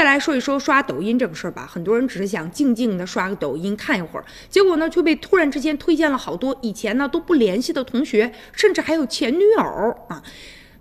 再来说一说刷抖音这个事儿吧，很多人只是想静静的刷个抖音看一会儿，结果呢却被突然之间推荐了好多以前呢都不联系的同学，甚至还有前女友啊。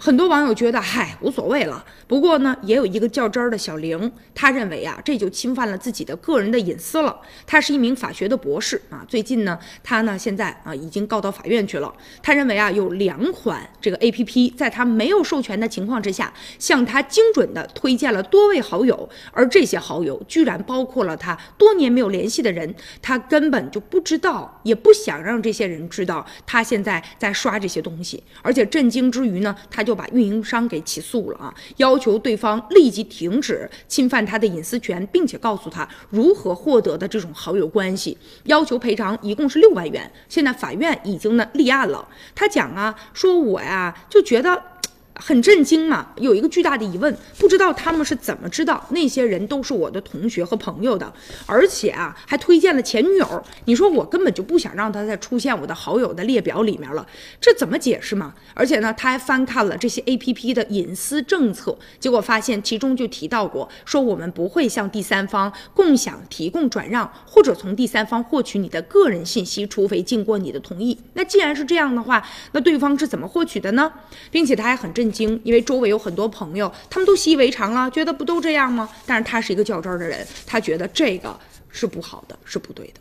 很多网友觉得，嗨，无所谓了。不过呢，也有一个较真儿的小玲，他认为啊，这就侵犯了自己的个人的隐私了。他是一名法学的博士啊，最近呢，他呢现在啊已经告到法院去了。他认为啊，有两款这个 A P P 在他没有授权的情况之下，向他精准的推荐了多位好友，而这些好友居然包括了他多年没有联系的人，他根本就不知道，也不想让这些人知道他现在在刷这些东西。而且震惊之余呢，他就把运营商给起诉了啊，要求对方立即停止侵犯他的隐私权，并且告诉他如何获得的这种好友关系，要求赔偿一共是六万元。现在法院已经呢立案了。他讲啊，说我呀就觉得。很震惊嘛，有一个巨大的疑问，不知道他们是怎么知道那些人都是我的同学和朋友的，而且啊还推荐了前女友。你说我根本就不想让他再出现我的好友的列表里面了，这怎么解释嘛？而且呢，他还翻看了这些 A P P 的隐私政策，结果发现其中就提到过，说我们不会向第三方共享、提供、转让或者从第三方获取你的个人信息，除非经过你的同意。那既然是这样的话，那对方是怎么获取的呢？并且他还很震惊，因为周围有很多朋友，他们都习以为常了，觉得不都这样吗？但是他是一个较真儿的人，他觉得这个是不好的，是不对的。